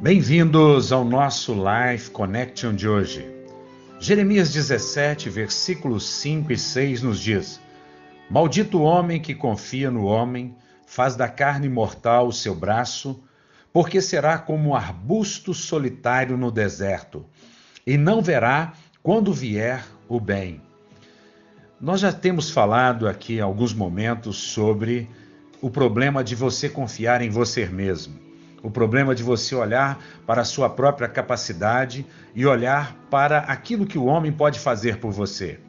Bem-vindos ao nosso Life Connection de hoje. Jeremias 17, versículos 5 e 6 nos diz: Maldito o homem que confia no homem, faz da carne mortal o seu braço, porque será como um arbusto solitário no deserto, e não verá quando vier o bem. Nós já temos falado aqui alguns momentos sobre o problema de você confiar em você mesmo. O problema de você olhar para a sua própria capacidade e olhar para aquilo que o homem pode fazer por você.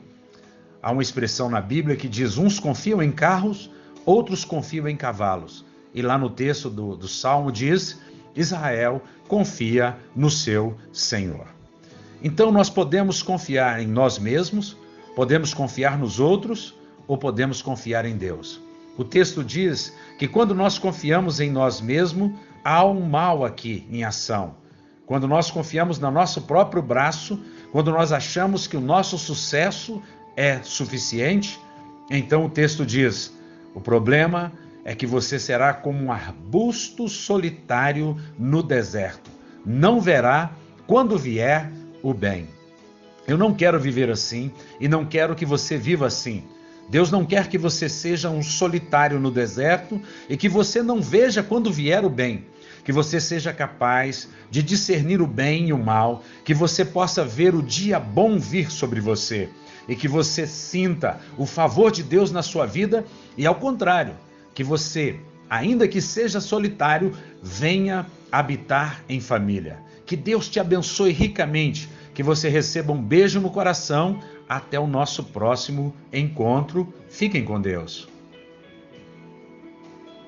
Há uma expressão na Bíblia que diz: uns confiam em carros, outros confiam em cavalos. E lá no texto do, do Salmo diz: Israel confia no seu Senhor. Então nós podemos confiar em nós mesmos, podemos confiar nos outros ou podemos confiar em Deus. O texto diz que quando nós confiamos em nós mesmos, há um mal aqui em ação. Quando nós confiamos no nosso próprio braço, quando nós achamos que o nosso sucesso é suficiente, então o texto diz: o problema é que você será como um arbusto solitário no deserto. Não verá quando vier o bem. Eu não quero viver assim e não quero que você viva assim. Deus não quer que você seja um solitário no deserto e que você não veja quando vier o bem. Que você seja capaz de discernir o bem e o mal, que você possa ver o dia bom vir sobre você e que você sinta o favor de Deus na sua vida e, ao contrário, que você, ainda que seja solitário, venha habitar em família. Que Deus te abençoe ricamente, que você receba um beijo no coração, até o nosso próximo encontro. Fiquem com Deus.